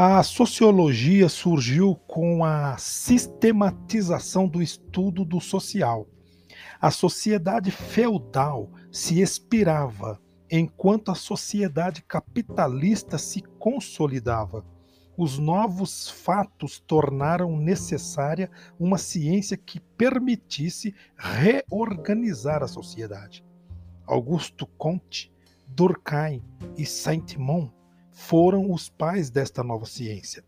A sociologia surgiu com a sistematização do estudo do social. A sociedade feudal se expirava, enquanto a sociedade capitalista se consolidava. Os novos fatos tornaram necessária uma ciência que permitisse reorganizar a sociedade. Augusto Comte, Durkheim e Saint-Simon foram os pais desta nova ciência.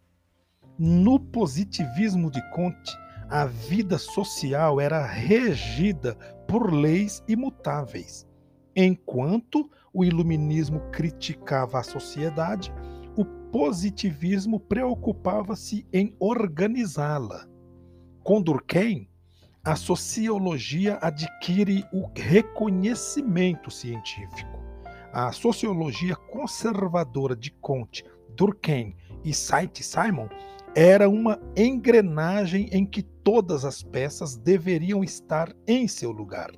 No positivismo de Comte, a vida social era regida por leis imutáveis, enquanto o iluminismo criticava a sociedade, o positivismo preocupava-se em organizá-la. Com Durkheim, a sociologia adquire o reconhecimento científico a sociologia conservadora de Comte, Durkheim e Saint-Simon era uma engrenagem em que todas as peças deveriam estar em seu lugar.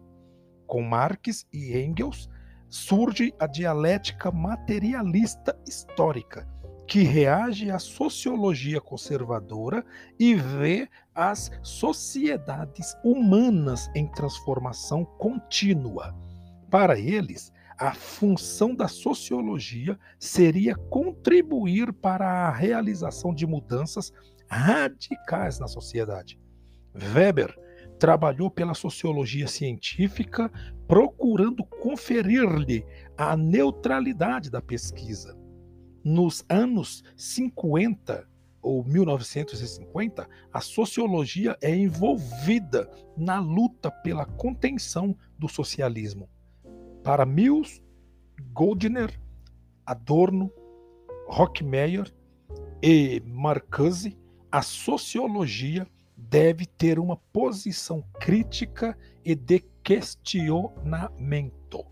Com Marx e Engels surge a dialética materialista histórica, que reage à sociologia conservadora e vê as sociedades humanas em transformação contínua. Para eles, a função da sociologia seria contribuir para a realização de mudanças radicais na sociedade. Weber trabalhou pela sociologia científica, procurando conferir-lhe a neutralidade da pesquisa. Nos anos 50 ou 1950, a sociologia é envolvida na luta pela contenção do socialismo. Para Mills, Goldner, Adorno, Rockmeyer e Marcuse, a sociologia deve ter uma posição crítica e de questionamento.